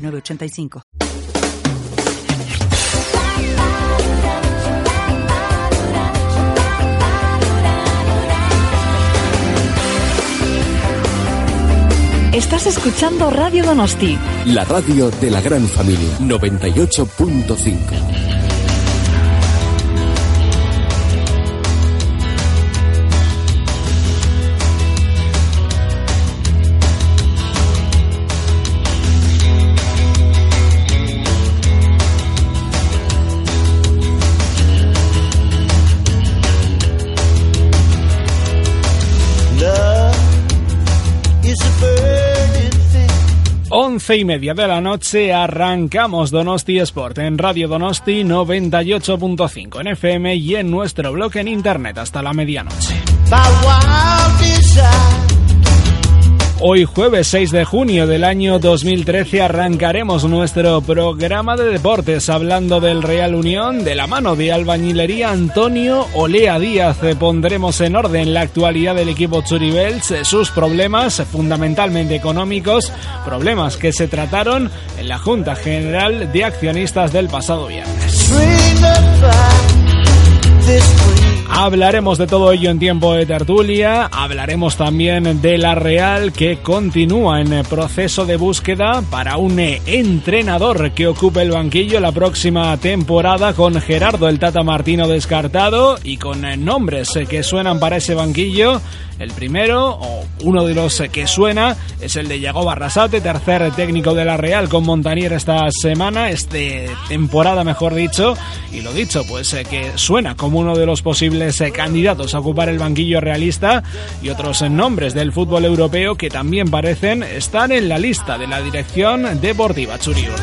906985. Estás escuchando Radio Donosti. La radio de la gran familia 98.5. Once y media de la noche arrancamos Donosti Sport en Radio Donosti 98.5 en FM y en nuestro blog en internet hasta la medianoche. Hoy jueves 6 de junio del año 2013 arrancaremos nuestro programa de deportes hablando del Real Unión de la mano de albañilería Antonio Olea Díaz. Pondremos en orden la actualidad del equipo Churibels, sus problemas fundamentalmente económicos, problemas que se trataron en la Junta General de Accionistas del pasado viernes. Hablaremos de todo ello en tiempo de tertulia, hablaremos también de la Real que continúa en proceso de búsqueda para un entrenador que ocupe el banquillo la próxima temporada con Gerardo el Tata Martino descartado y con nombres que suenan para ese banquillo. El primero, o uno de los que suena, es el de Yago Barrasate, tercer técnico de la Real con Montanier esta semana, este temporada mejor dicho, y lo dicho, pues eh, que suena como uno de los posibles eh, candidatos a ocupar el banquillo realista y otros nombres del fútbol europeo que también parecen estar en la lista de la dirección deportiva Churiur.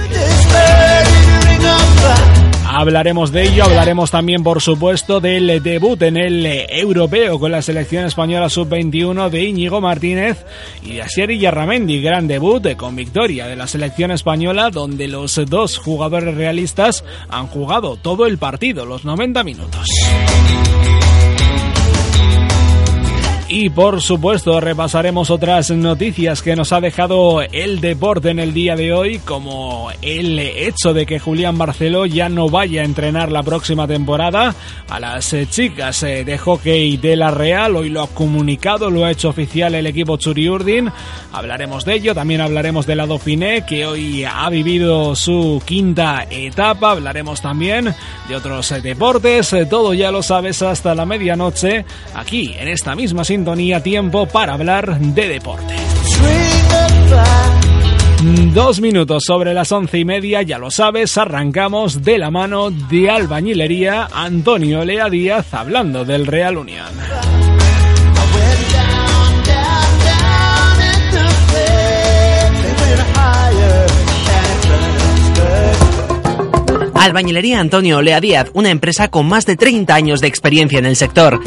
Hablaremos de ello, hablaremos también por supuesto del debut en el europeo con la selección española sub-21 de Íñigo Martínez y de Asier Yarramendi, gran debut con victoria de la selección española donde los dos jugadores realistas han jugado todo el partido, los 90 minutos. Y por supuesto repasaremos otras noticias que nos ha dejado el deporte en el día de hoy, como el hecho de que Julián Barceló ya no vaya a entrenar la próxima temporada a las chicas de hockey de la Real. Hoy lo ha comunicado, lo ha hecho oficial el equipo Churiurdin. Hablaremos de ello, también hablaremos de la Dauphiné que hoy ha vivido su quinta etapa. Hablaremos también de otros deportes. Todo ya lo sabes hasta la medianoche aquí en esta misma sintonía tiempo para hablar de deporte. Dos minutos sobre las once y media, ya lo sabes, arrancamos de la mano de albañilería Antonio Lea Díaz hablando del Real Unión. Albañilería Antonio Olea Díaz, una empresa con más de 30 años de experiencia en el sector.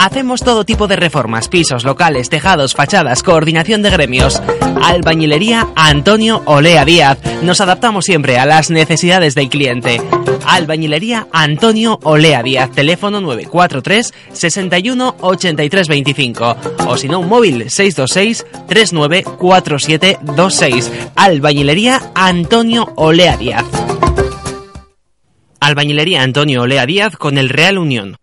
Hacemos todo tipo de reformas, pisos, locales, tejados, fachadas, coordinación de gremios. Albañilería Antonio Olea Díaz. Nos adaptamos siempre a las necesidades del cliente. Albañilería Antonio Olea Díaz, teléfono 943 61 83 25 o si no un móvil 626 394726. Albañilería Antonio Olea Díaz. Albañilería Antonio Olea Díaz con el Real Unión.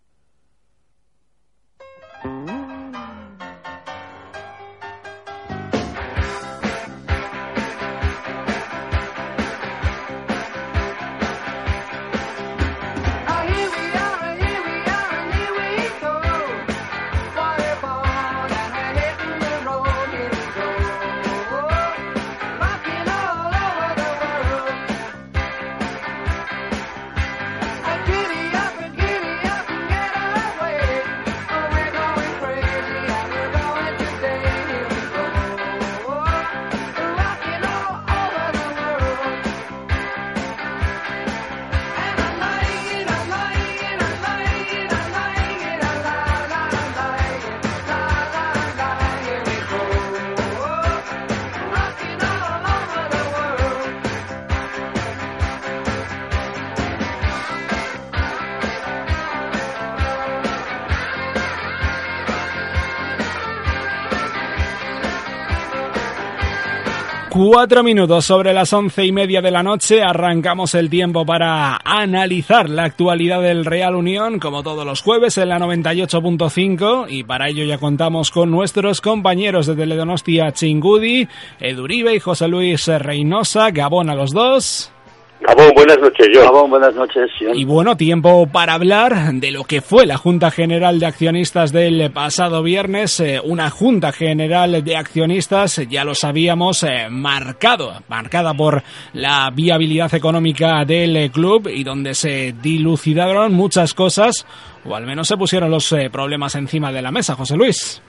Cuatro minutos sobre las once y media de la noche. Arrancamos el tiempo para analizar la actualidad del Real Unión, como todos los jueves en la 98.5. Y para ello ya contamos con nuestros compañeros de Teledonostia Chingudi, Eduribe y José Luis Reynosa. Gabón a los dos. Gabón, buenas noches, yo. Gabón, buenas noches. Y bueno, tiempo para hablar de lo que fue la Junta General de Accionistas del pasado viernes. Eh, una Junta General de Accionistas, ya lo sabíamos, eh, marcado, marcada por la viabilidad económica del club y donde se dilucidaron muchas cosas, o al menos se pusieron los eh, problemas encima de la mesa, José Luis.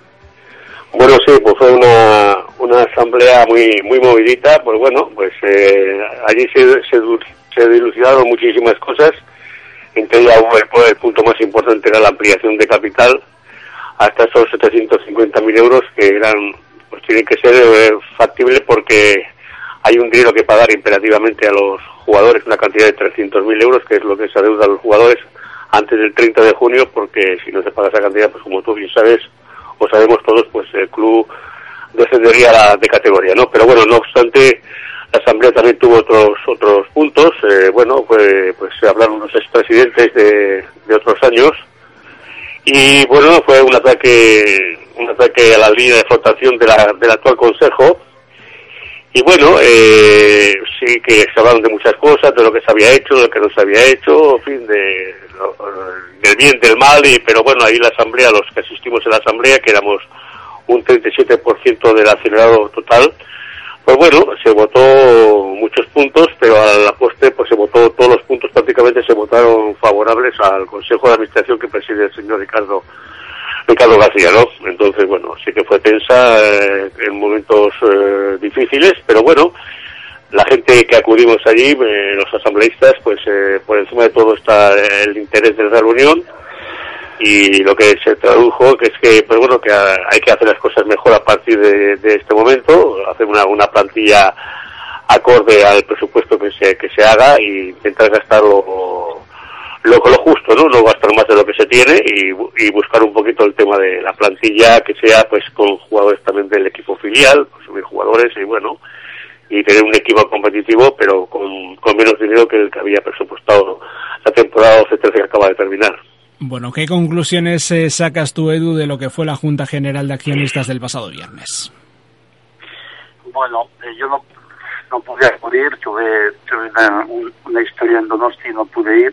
Bueno, sí, pues fue una, una asamblea muy muy movidita, pues bueno, pues eh, allí se, se, se, dilucidaron muchísimas cosas, entre ellas el, el, punto más importante era la ampliación de capital hasta esos 750.000 euros que eran, pues tienen que ser eh, factibles porque hay un dinero que pagar imperativamente a los jugadores, una cantidad de 300.000 euros, que es lo que se adeuda a los jugadores antes del 30 de junio, porque si no se paga esa cantidad, pues como tú bien sabes, pues sabemos todos, pues el club descendería de categoría, ¿no? Pero bueno, no obstante, la asamblea también tuvo otros otros puntos. Eh, bueno, pues, pues se hablaron los expresidentes de, de otros años y bueno, fue un ataque un ataque a la línea de flotación de la, del actual consejo. Y bueno, eh, sí que se hablaron de muchas cosas, de lo que se había hecho, de lo que no se había hecho, en fin, de, del bien, del mal, y, pero bueno, ahí la asamblea, los que asistimos a la asamblea, que éramos un 37% del acelerado total, pues bueno, se votó muchos puntos, pero a la postre pues se votó, todos los puntos prácticamente se votaron favorables al Consejo de Administración que preside el señor Ricardo Ricardo García, ¿no? Entonces, bueno, sí que fue tensa eh, en momentos eh, difíciles, pero bueno, la gente que acudimos allí, eh, los asambleístas, pues eh, por encima de todo está el interés de la reunión y lo que se tradujo que es que pues bueno que hay que hacer las cosas mejor a partir de, este momento hacer una, una plantilla acorde al presupuesto que se que se haga y intentar gastar lo, lo, lo justo no no gastar más de lo que se tiene y, buscar un poquito el tema de la plantilla que sea pues con jugadores también del equipo filial subir jugadores y bueno y tener un equipo competitivo pero con, con menos dinero que el que había presupuestado la temporada 12-13 que acaba de terminar bueno, ¿qué conclusiones eh, sacas tú, Edu, de lo que fue la Junta General de Accionistas del pasado viernes? Bueno, eh, yo no, no pude acudir, tuve, una, una, historia en Donosti y no pude ir,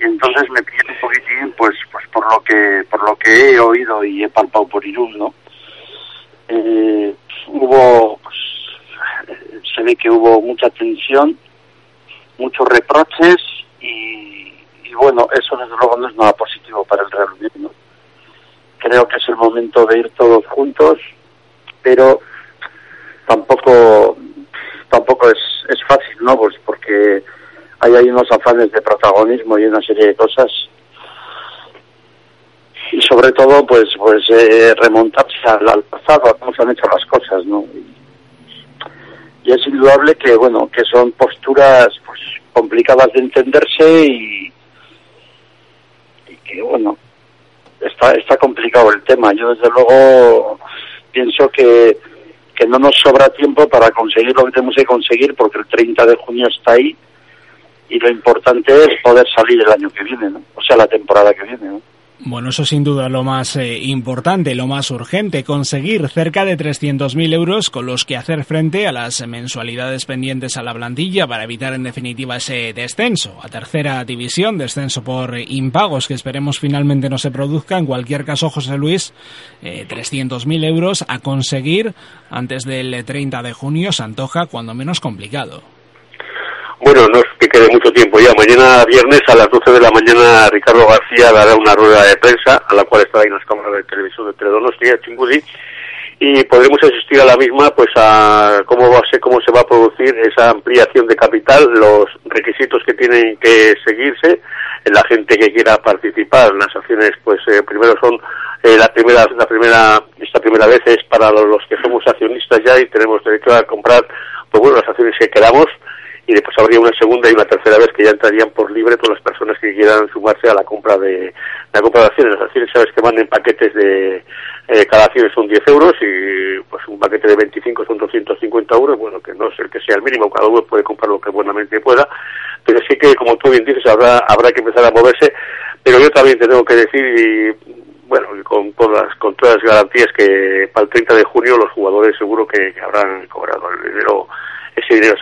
y entonces me pillé un poquitín, pues, pues por lo que por lo que he oído y he palpado por Irún, ¿no? Eh, hubo, pues, se ve que hubo mucha tensión, muchos reproches y y bueno, eso desde luego no es nada positivo para el Real. Creo que es el momento de ir todos juntos, pero tampoco tampoco es, es fácil, ¿no? Pues porque hay ahí unos afanes de protagonismo y una serie de cosas y sobre todo pues pues eh, remontarse al, al, pasado a cómo se han hecho las cosas no y es indudable que bueno que son posturas pues complicadas de entenderse y, bueno, está, está complicado el tema. Yo desde luego pienso que, que no nos sobra tiempo para conseguir lo que tenemos que conseguir porque el 30 de junio está ahí y lo importante es poder salir el año que viene, ¿no? o sea, la temporada que viene. ¿no? Bueno, eso sin duda lo más eh, importante, lo más urgente, conseguir cerca de 300.000 euros con los que hacer frente a las mensualidades pendientes a la plantilla para evitar en definitiva ese descenso a tercera división, descenso por impagos que esperemos finalmente no se produzca. En cualquier caso, José Luis, eh, 300.000 euros a conseguir antes del 30 de junio se antoja cuando menos complicado. Bueno, no es que quede mucho tiempo ya. Mañana viernes a las 12 de la mañana Ricardo García dará una rueda de prensa a la cual estará en las cámaras de televisión de Teledonosti, Chingudi, y podremos asistir a la misma pues a cómo va a ser, cómo se va a producir esa ampliación de capital, los requisitos que tienen que seguirse, la gente que quiera participar. En las acciones pues eh, primero son eh, la primera la primera esta primera vez es para los que somos accionistas ya y tenemos derecho a comprar pues bueno las acciones que queramos y después habría una segunda y una tercera vez que ya entrarían por libre todas las personas que quieran sumarse a la compra de la compra de acciones. Las acciones sabes que van en paquetes de, eh, cada acción son 10 euros y pues un paquete de 25 son 250 euros, bueno, que no es el que sea el mínimo, cada uno puede comprar lo que buenamente pueda, pero sí que, como tú bien dices, habrá, habrá que empezar a moverse, pero yo también te tengo que decir, y bueno, con todas, con todas las garantías que para el 30 de junio los jugadores seguro que, habrán cobrado el dinero ese dinero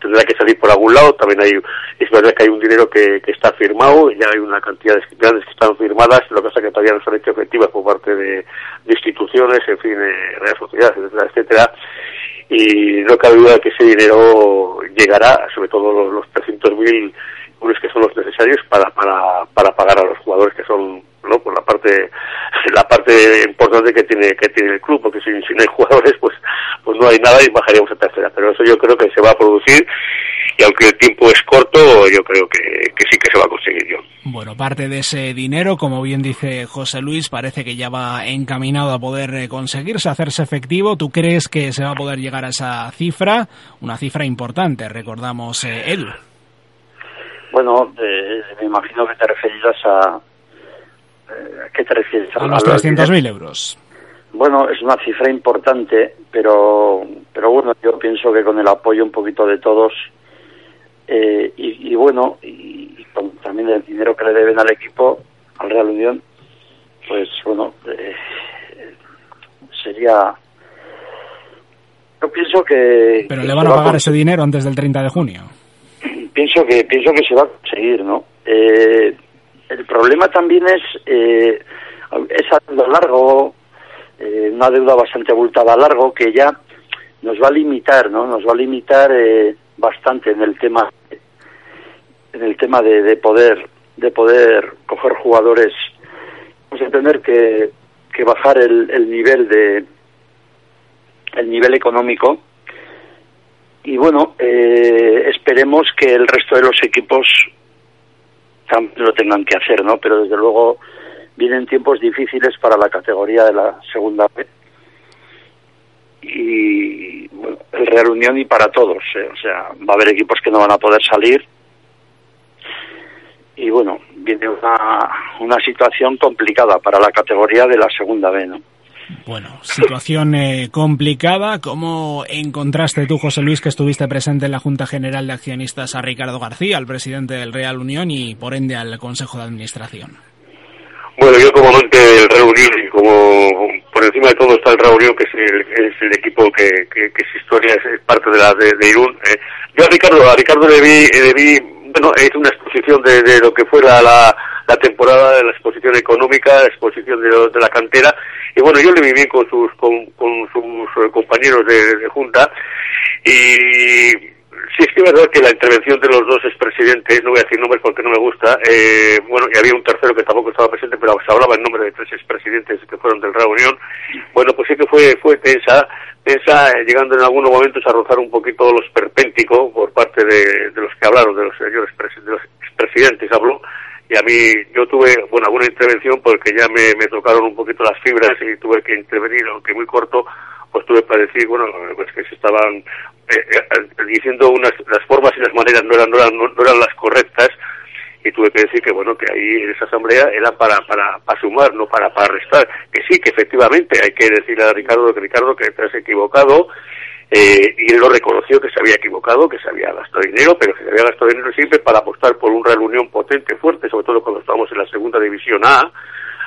tendrá que salir por algún lado. También hay, es verdad que hay un dinero que, que está firmado, ya hay una cantidad de grandes que están firmadas, lo que pasa que todavía no son hecho efectivas por parte de, instituciones, en fin, de redes sociales, etcétera, etcétera. Y no cabe duda que ese dinero llegará, sobre todo los, los 300.000 euros que son los necesarios para, para, para pagar a los jugadores que son no por la parte la parte importante que tiene que tiene el club porque si, si no hay jugadores pues pues no hay nada y bajaríamos a tercera. Pero eso yo creo que se va a producir y aunque el tiempo es corto yo creo que, que sí que se va a conseguir yo. Bueno parte de ese dinero como bien dice José Luis parece que ya va encaminado a poder eh, conseguirse hacerse efectivo. Tú crees que se va a poder llegar a esa cifra una cifra importante recordamos eh, Edu. Bueno, eh, me imagino que te referirás a, ¿A qué te refieres? A, los 300.000 euros. Bueno, es una cifra importante, pero, pero bueno, yo pienso que con el apoyo un poquito de todos eh, y, bueno, y, con también el dinero que le deben al equipo, al Real Unión, pues bueno, eh, sería... Yo pienso que... Pero le van a pagar ese dinero antes del 30 de junio. Pienso que pienso que se va a conseguir, ¿no? Eh, el problema también es eh, esa deuda largo, eh, una deuda bastante abultada a largo que ya nos va a limitar, ¿no? Nos va a limitar eh, bastante en el tema en el tema de, poder de poder coger jugadores. Vamos a tener que, que bajar el, el nivel de el nivel económico y bueno eh, esperemos que el resto de los equipos lo tengan que hacer, ¿no? Pero desde luego vienen tiempos difíciles para la categoría de la segunda B y bueno, el Real Unión y para todos, ¿eh? o sea, va a haber equipos que no van a poder salir y bueno, viene una, una situación complicada para la categoría de la segunda B, ¿no? Bueno, situación eh, complicada. ¿Cómo encontraste tú, José Luis, que estuviste presente en la Junta General de Accionistas a Ricardo García, al presidente del Real Unión y por ende al Consejo de Administración? Bueno, yo como amante del Real Unión y como por encima de todo está el Real Unión, que es el, es el equipo que, es historia, es parte de la de, Irún. Eh, yo a Ricardo, a Ricardo le vi, le vi bueno, es una exposición de, de lo que fuera la la temporada de la exposición económica, la exposición de, de la cantera. Y bueno, yo le viví con sus, con, sus eh, compañeros de, de, Junta. Y sí es que es verdad que la intervención de los dos expresidentes, no voy a decir nombres porque no me gusta, eh, bueno, y había un tercero que tampoco estaba presente, pero se hablaba en nombre de tres expresidentes que fueron del Reunión, bueno, pues sí que fue, fue tensa, tensa, eh, llegando en algunos momentos a rozar un poquito los perpénticos por parte de, de los que hablaron, de los señores de los expresidentes, habló, y a mí yo tuve bueno alguna intervención porque ya me, me tocaron un poquito las fibras y tuve que intervenir aunque muy corto pues tuve para decir bueno pues que se estaban eh, eh, diciendo unas las formas y las maneras no eran no eran, no, eran las correctas y tuve que decir que bueno que ahí en esa asamblea era para para, para sumar no para para restar que sí que efectivamente hay que decirle a Ricardo que Ricardo que te has equivocado eh, y él lo reconoció que se había equivocado, que se había gastado dinero, pero que se había gastado dinero siempre para apostar por un Real Unión potente, fuerte, sobre todo cuando estábamos en la segunda división A,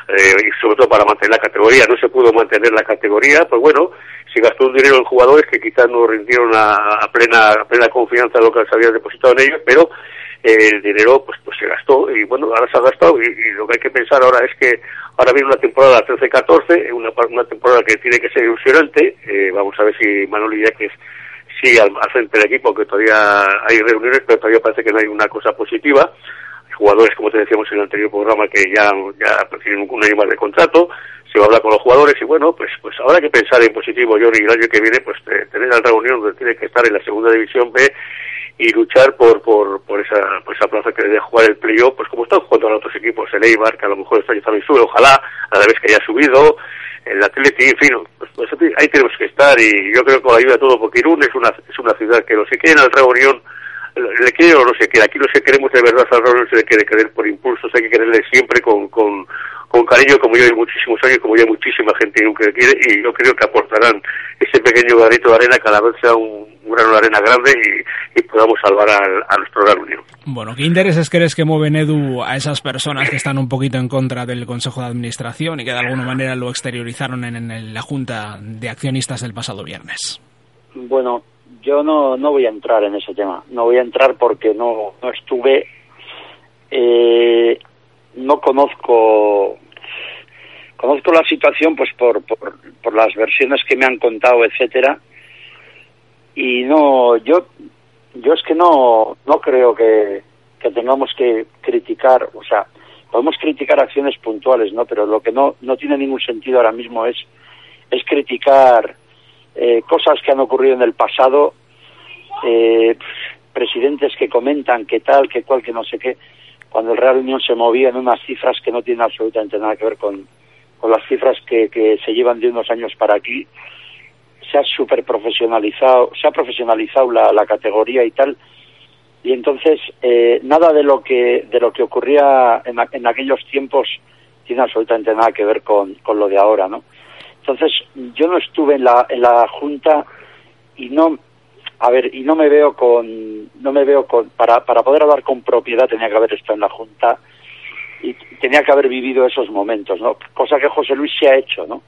eh, y sobre todo para mantener la categoría. No se pudo mantener la categoría, pues bueno, se gastó un dinero en jugadores que quizás no rindieron a, plena, a plena confianza lo que se había depositado en ellos, pero el dinero pues pues se gastó y bueno ahora se ha gastado y, lo que hay que pensar ahora es que ahora viene una temporada 13-14 una, una temporada que tiene que ser ilusionante eh, vamos a ver si Manoli que sigue al, frente del equipo que todavía hay reuniones pero todavía parece que no hay una cosa positiva. Jugadores como te decíamos en el anterior programa que ya ya tienen un año más de contrato se a hablar con los jugadores y bueno pues pues hay que pensar en positivo. Johnny el año que viene pues tener la reunión donde tiene que estar en la segunda división B y luchar por, por, por, esa, por esa plaza que debe jugar el playoff, pues como están jugando los otros equipos, el Eibar, que a lo mejor este año también sube, ojalá, a la vez que haya subido, el Atleti, en fin, pues, pues, ahí tenemos que estar y yo creo que con la ayuda de todo, porque Irún es una, es una ciudad que los que quieren al Reunión le quiere o no se quiere. Aquí no se queremos de verdad al no se le quiere querer por impulsos, hay que quererle siempre con, con, con cariño, como yo de muchísimos años, como ya muchísima gente nunca quiere, y yo creo que aportarán ese pequeño granito de arena cada vez sea un, grano de arena grande y, podamos salvar a, nuestro Gran Unión. Bueno, ¿qué intereses crees que mueven Edu a esas personas que están un poquito en contra del Consejo de Administración y que de alguna manera lo exteriorizaron en, en la Junta de Accionistas el pasado viernes? Bueno, yo no, no voy a entrar en ese tema. No voy a entrar porque no, no estuve. Eh, no conozco. Conozco la situación pues por, por, por las versiones que me han contado, etcétera. Y no, yo, yo es que no, no creo que, que tengamos que criticar, o sea, podemos criticar acciones puntuales, ¿no? Pero lo que no, no tiene ningún sentido ahora mismo es, es criticar eh, cosas que han ocurrido en el pasado, eh, presidentes que comentan que tal, que cual, que no sé qué, cuando el Real Unión se movía en unas cifras que no tienen absolutamente nada que ver con, con las cifras que, que se llevan de unos años para aquí. Se ha super profesionalizado, se ha profesionalizado la, la categoría y tal, y entonces eh, nada de lo que de lo que ocurría en, en aquellos tiempos tiene absolutamente nada que ver con, con lo de ahora, ¿no? Entonces, yo no estuve en la, en la Junta y no, a ver, y no me veo con, no me veo con, para, para poder hablar con propiedad tenía que haber estado en la Junta y tenía que haber vivido esos momentos, ¿no? Cosa que José Luis se ha hecho, ¿no?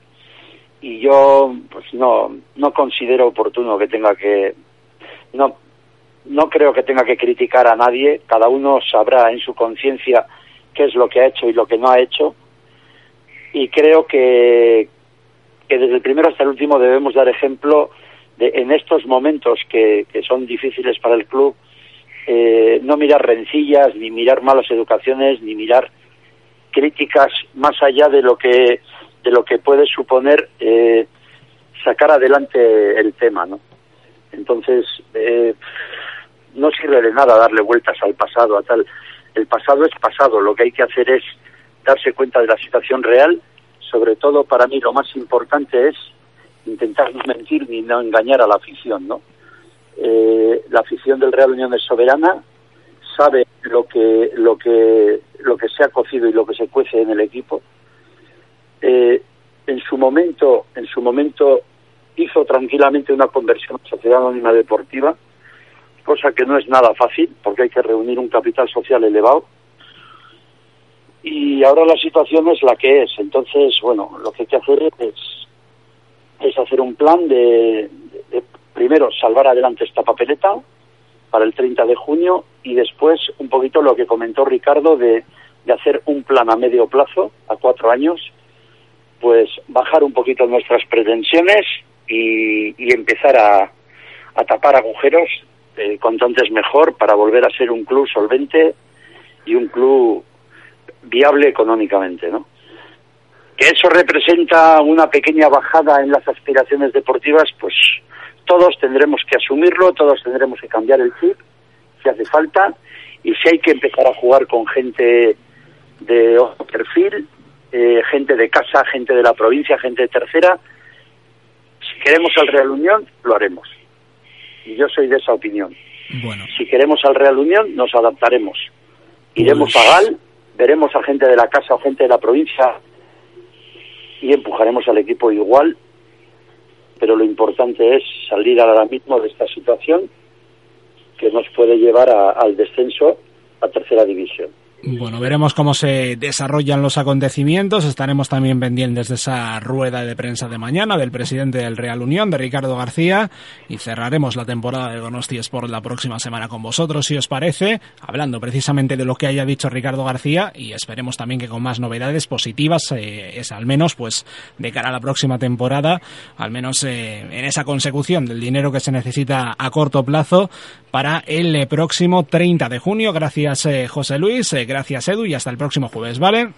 Y yo, pues no, no considero oportuno que tenga que, no, no creo que tenga que criticar a nadie, cada uno sabrá en su conciencia qué es lo que ha hecho y lo que no ha hecho, y creo que, que desde el primero hasta el último debemos dar ejemplo de en estos momentos que, son difíciles para el club, eh, no mirar rencillas, ni mirar malas educaciones, ni mirar críticas más allá de lo que de lo que puede suponer eh, sacar adelante el tema, ¿no? Entonces eh, no sirve de nada darle vueltas al pasado, a tal. El pasado es pasado. Lo que hay que hacer es darse cuenta de la situación real sobre todo para mí lo más importante es intentar no mentir ni no engañar a la afición, ¿no? Eh, la afición del Real Unión es soberana, sabe lo que lo que lo que se ha cocido y lo que se cuece en el equipo. Eh, en su momento, en su momento hizo tranquilamente una conversión a sociedad anónima deportiva, cosa que no es nada fácil porque hay que reunir un capital social elevado y ahora la situación es la que es. Entonces, bueno, lo que hay que hacer es, es hacer un plan de, primero, salvar adelante esta papeleta para el 30 de junio y después un poquito lo que comentó Ricardo de, de hacer un plan a medio plazo, a cuatro años, pues bajar un poquito nuestras pretensiones y, y empezar a, a tapar agujeros eh, cuanto antes mejor para volver a ser un club solvente y un club viable económicamente, ¿no? Que eso representa una pequeña bajada en las aspiraciones deportivas, pues todos tendremos que asumirlo, todos tendremos que cambiar el chip, si hace falta, y si hay que empezar a jugar con gente de otro perfil, eh, gente de casa, gente de la provincia, gente de tercera, si queremos al Real Unión, lo haremos. Y yo soy de esa opinión. Bueno. Si queremos al Real Unión, nos adaptaremos. Iremos Pues- a Gal, veremos a gente de la casa o gente de la provincia y empujaremos al equipo igual, pero lo importante es salir ahora mismo de esta situación que nos puede llevar al descenso a tercera división. Bueno, veremos cómo se desarrollan los acontecimientos. Estaremos también pendientes de esa rueda de prensa de mañana del presidente del Real Unión, de Ricardo García, y cerraremos la temporada de Donosti Sport la próxima semana con vosotros, si os parece, hablando precisamente de lo que haya dicho Ricardo García, y esperemos también que con más novedades positivas, eh, es al menos, pues, de cara a la próxima temporada, al menos eh, en esa consecución del dinero que se necesita a corto plazo para el próximo 30 de junio. Gracias, eh, José Luis. Gracias, Edu. Y hasta el próximo jueves, ¿vale?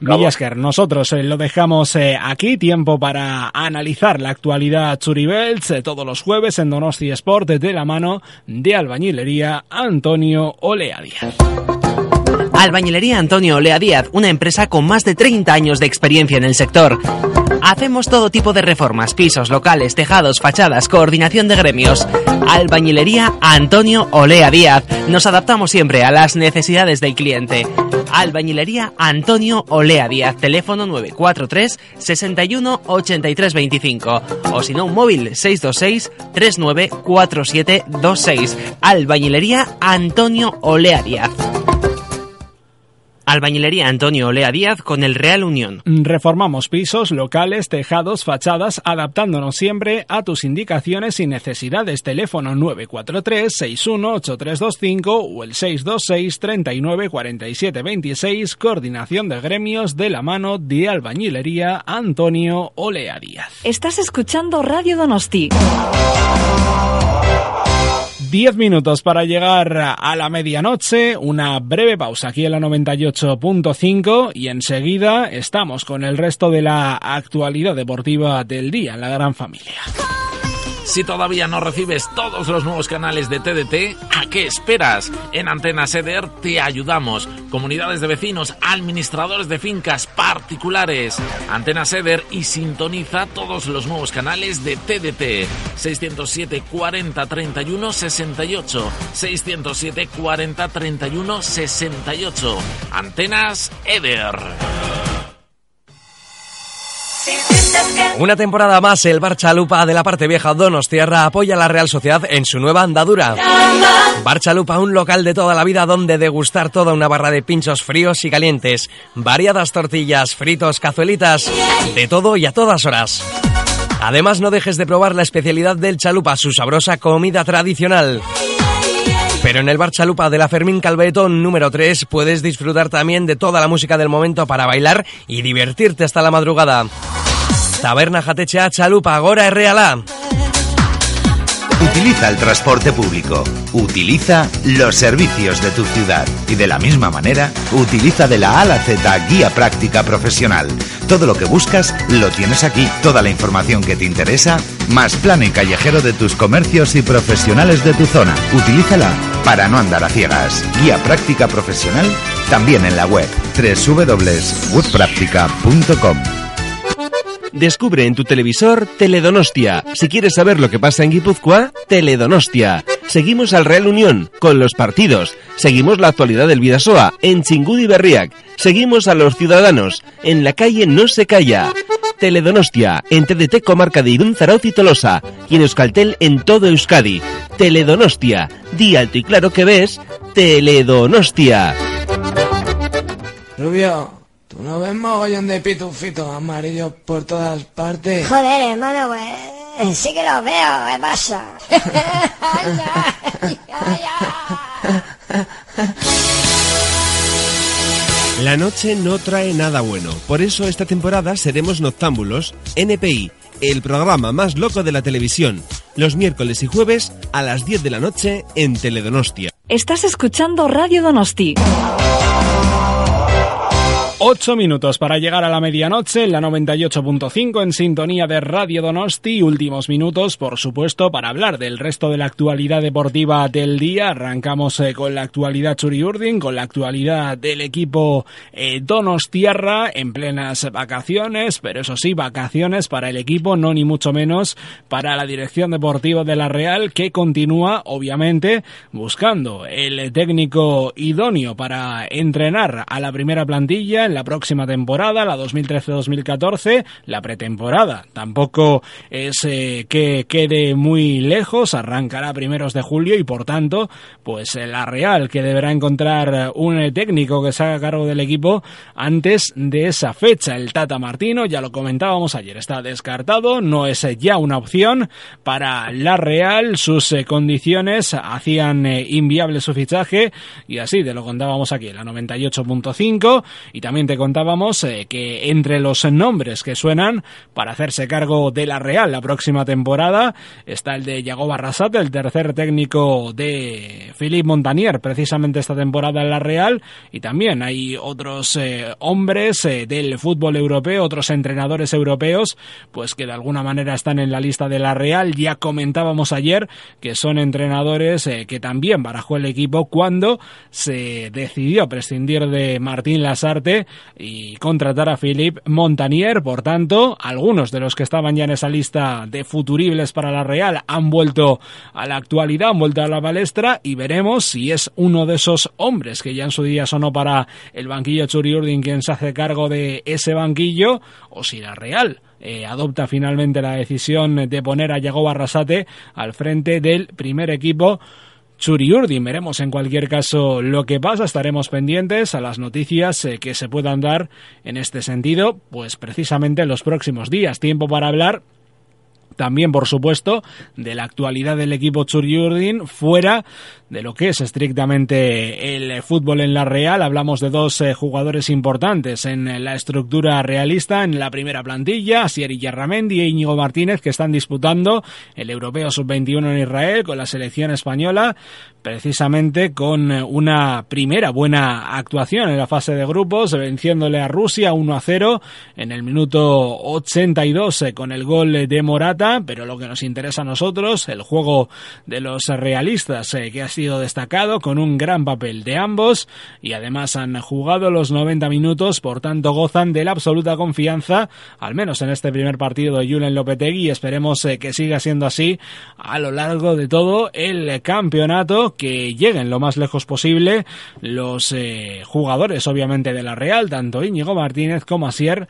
Gracias. Villasker, nosotros eh, lo dejamos eh, aquí. Tiempo para analizar la actualidad Churibels eh, todos los jueves en Donosti Sport de la mano de albañilería Antonio Olea Díaz. Albañilería Antonio Olea Díaz, una empresa con más de 30 años de experiencia en el sector. Hacemos todo tipo de reformas, pisos, locales, tejados, fachadas, coordinación de gremios. Albañilería Antonio Olea Díaz. Nos adaptamos siempre a las necesidades del cliente. Albañilería Antonio Olea Díaz, teléfono 943 61 83 25 o si no un móvil 626 394726. Albañilería Antonio Olea Díaz. Albañilería Antonio Olea Díaz con el Real Unión. Reformamos pisos, locales, tejados, fachadas, adaptándonos siempre a tus indicaciones y necesidades. Teléfono 943 618325 o el 626 39 47 26. Coordinación de gremios de la mano de Albañilería Antonio Olea Díaz. Estás escuchando Radio Donosti. Diez minutos para llegar a la medianoche, una breve pausa aquí en la 98.5 y enseguida estamos con el resto de la actualidad deportiva del día en la gran familia. Si todavía no recibes todos los nuevos canales de TDT, ¿a qué esperas? En Antena Seder te ayudamos. Comunidades de vecinos, administradores de fincas, particulares. Antena Seder y sintoniza todos los nuevos canales de TDT. 607 40 31 68. 607 40 31 68. Antenas Eder. Una temporada más, el Barchalupa de la parte vieja Donostierra apoya a la Real Sociedad en su nueva andadura. Barchalupa, un local de toda la vida donde degustar toda una barra de pinchos fríos y calientes, variadas tortillas, fritos, cazuelitas, de todo y a todas horas. Además, no dejes de probar la especialidad del chalupa, su sabrosa comida tradicional. Pero en el bar Chalupa de la Fermín Calvetón número 3 puedes disfrutar también de toda la música del momento para bailar y divertirte hasta la madrugada. Taberna Jatechea Chalupa, Agora Reala. Utiliza el transporte público, utiliza los servicios de tu ciudad y de la misma manera utiliza de la A a la Z guía práctica profesional. Todo lo que buscas lo tienes aquí, toda la información que te interesa, más plano y callejero de tus comercios y profesionales de tu zona. Utilízala para no andar a ciegas. Guía práctica profesional también en la web www.woodpractica.com. Descubre en tu televisor Teledonostia. Si quieres saber lo que pasa en Guipúzcoa, Teledonostia. Seguimos al Real Unión con los partidos. Seguimos la actualidad del Vidasoa en Chingudi Berriac. Seguimos a los ciudadanos. En la calle no se calla. Teledonostia en TDT comarca de Irún, Zarauz y Tolosa. Y en Euskaltel en todo Euskadi. Teledonostia. Di alto y claro que ves. Teledonostia. Rubio, ¿tú no ves mogollón de pitufitos amarillos por todas partes? Joder, hermano, pues sí que lo veo, ¿qué pasa? La noche no trae nada bueno, por eso esta temporada seremos noctámbulos. NPI, el programa más loco de la televisión, los miércoles y jueves a las 10 de la noche en Teledonostia. Estás escuchando Radio Donosti. Ocho minutos para llegar a la medianoche en la 98.5 en sintonía de Radio Donosti. Últimos minutos, por supuesto, para hablar del resto de la actualidad deportiva del día. Arrancamos eh, con la actualidad Churiurdin, con la actualidad del equipo eh, Donostiarra en plenas vacaciones, pero eso sí, vacaciones para el equipo, no ni mucho menos para la dirección deportiva de la Real, que continúa, obviamente, buscando el técnico idóneo para entrenar a la primera plantilla la próxima temporada, la 2013-2014, la pretemporada. Tampoco es eh, que quede muy lejos, arrancará primeros de julio y por tanto, pues eh, la Real que deberá encontrar un eh, técnico que se haga cargo del equipo antes de esa fecha. El Tata Martino, ya lo comentábamos ayer, está descartado, no es ya una opción para la Real, sus condiciones hacían inviable su fichaje y así te lo contábamos aquí la 98.5 y también te contábamos eh, que entre los nombres que suenan para hacerse cargo de la Real la próxima temporada está el de Yago Barrasate, el tercer técnico de Philippe Montanier, precisamente esta temporada en la Real, y también hay otros eh, hombres eh, del fútbol europeo, otros entrenadores europeos, pues que de alguna manera están en la lista de la Real. Ya comentábamos ayer que son entrenadores que también barajó el equipo cuando se decidió prescindir de Martín Lasarte y contratar a Philippe Montanier. Por tanto, algunos de los que estaban ya en esa lista de futuribles para la Real han vuelto a la actualidad, han vuelto a la palestra y veremos si es uno de esos hombres que ya en su día sonó para el banquillo Churi Urdin quien se hace cargo de ese banquillo o si la Real eh, adopta finalmente la decisión de poner a Yago Barrasate al frente del primer equipo Churiurdin. Veremos en cualquier caso lo que pasa, estaremos pendientes a las noticias eh, que se puedan dar en este sentido, pues precisamente en los próximos días. Tiempo para hablar también, por supuesto, de la actualidad del equipo Churiurdin fuera de lo que es estrictamente el fútbol en la Real. Hablamos de dos eh, jugadores importantes en la estructura realista, en la primera plantilla, Asier Yarramendi e Íñigo Martínez, que están disputando el Europeo Sub-21 en Israel con la selección española, precisamente con una primera buena actuación en la fase de grupos, venciéndole a Rusia 1 a 0 en el minuto 82 eh, con el gol de Morata, pero lo que nos interesa a nosotros, el juego de los realistas, eh, que ha sido destacado con un gran papel de ambos y además han jugado los 90 minutos, por tanto gozan de la absoluta confianza, al menos en este primer partido de Julen Lopetegui y esperemos eh, que siga siendo así a lo largo de todo el campeonato, que lleguen lo más lejos posible los eh, jugadores obviamente de la Real, tanto Íñigo Martínez como Asier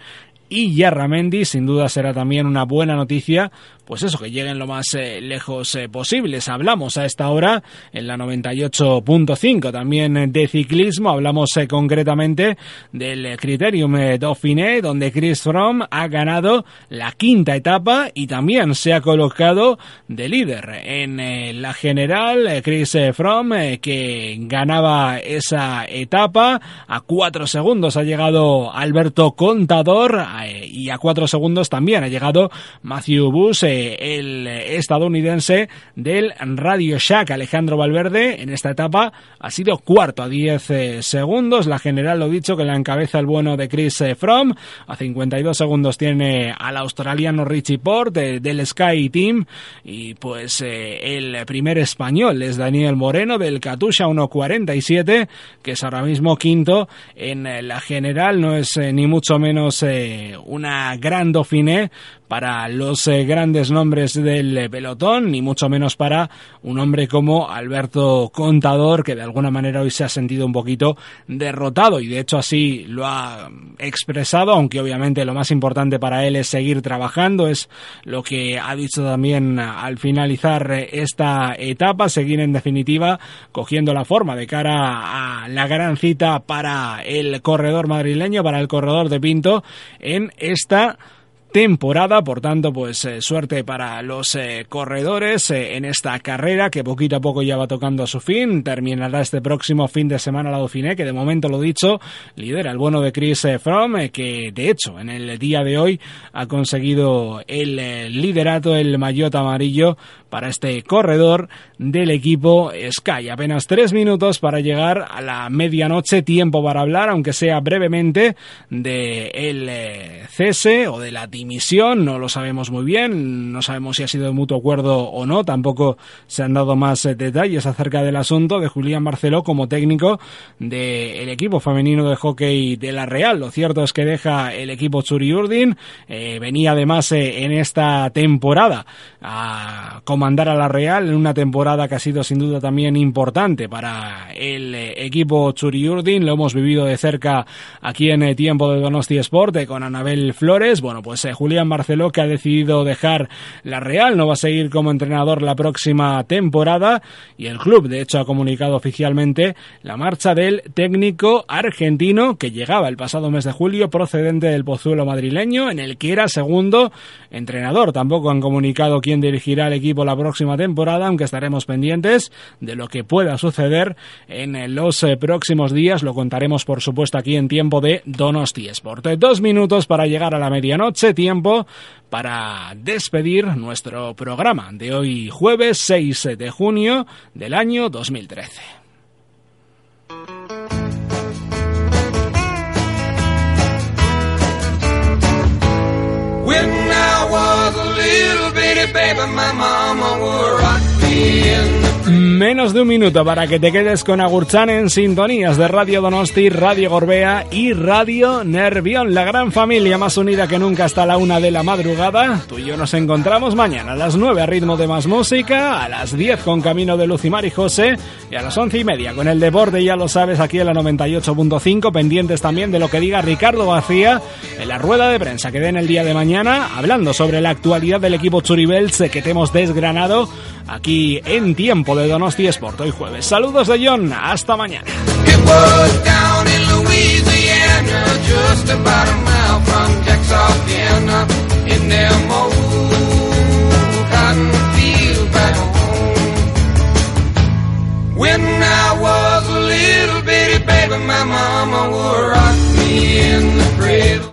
y Yarramendi sin duda será también una buena noticia pues eso, que lleguen lo más eh, lejos eh, posibles. Hablamos a esta hora en la 98.5 también de ciclismo, hablamos eh, concretamente del Criterium Dauphiné, donde Chris Fromm ha ganado la quinta etapa y también se ha colocado de líder en la general. Chris Fromm, que ganaba esa etapa, a cuatro segundos ha llegado Alberto Contador y a cuatro segundos también ha llegado Matthew Bush el estadounidense del Radio Shack, Alejandro Valverde, en esta etapa ha sido cuarto a 10 eh, segundos. La general, lo dicho, que la encabeza el bueno de Chris eh, Fromm. A 52 segundos tiene al australiano Richie Port del Sky Team. Y pues eh, el primer español es Daniel Moreno del Katusha 1.47, que es ahora mismo quinto en la general. No es ni mucho menos una gran Dauphiné para los eh, grandes nombres del eh, pelotón, ni mucho menos para un hombre como Alberto Contador, que de alguna manera hoy se ha sentido un poquito derrotado y de hecho así lo ha expresado, aunque obviamente lo más importante para él es seguir trabajando, es lo que ha dicho también al finalizar esta etapa, seguir en definitiva cogiendo la forma de cara a la gran cita para el corredor madrileño, para el corredor de Pinto en esta temporada. Por tanto, pues eh, suerte para los eh, corredores eh, en esta carrera que poquito a poco ya va tocando a su fin. Terminará este próximo fin de semana la Dauphiné, que de momento lo dicho, lidera el bueno de Chris Fromm, que de hecho en el día de hoy ha conseguido el liderato, el maillot amarillo para este corredor del equipo Sky. Apenas tres minutos para llegar a la medianoche, tiempo para hablar, aunque sea brevemente, de el cese o de la dimisión, no lo sabemos muy bien, no sabemos si ha sido de mutuo acuerdo o no, tampoco se han dado más eh, detalles acerca del asunto de Julián Barceló como técnico del equipo femenino de hockey de la Real. Lo cierto es que deja el equipo Churi Urdin, eh, venía además eh, en esta temporada a comandar a la Real en una temporada que ha sido sin duda también importante para el equipo Churi Urdin, lo hemos vivido de cerca aquí en el tiempo de Donosti Sport con Anabel Flores, bueno pues Julián Marceló, que ha decidido dejar la Real, no va a seguir como entrenador la próxima temporada. Y el club, de hecho, ha comunicado oficialmente la marcha del técnico argentino que llegaba el pasado mes de julio procedente del Pozuelo madrileño, en el que era segundo entrenador. Tampoco han comunicado quién dirigirá el equipo la próxima temporada, aunque estaremos pendientes de lo que pueda suceder en los eh, próximos días. Lo contaremos, por supuesto, aquí en tiempo de Donosti Sport. Dos minutos para llegar a la medianoche tiempo para despedir nuestro programa de hoy jueves 6 de junio del año 2013. When I was a little bitty baby, my mama would rock me in the Menos de un minuto para que te quedes con Agurchan en sintonías de Radio Donosti, Radio Gorbea y Radio Nervión, la gran familia más unida que nunca hasta la una de la madrugada. Tú y yo nos encontramos mañana a las nueve a ritmo de más música, a las diez con Camino de Lucimar y José y a las once y media con el deporte, ya lo sabes, aquí en la 98.5, pendientes también de lo que diga Ricardo Vacía en la rueda de prensa que den el día de mañana, hablando sobre la actualidad del equipo Churibels que te hemos desgranado aquí en tiempo de de Donosti Sport hoy jueves. Saludos de John, hasta mañana. When I was a little bitty baby, my mama would rock me in the cradle.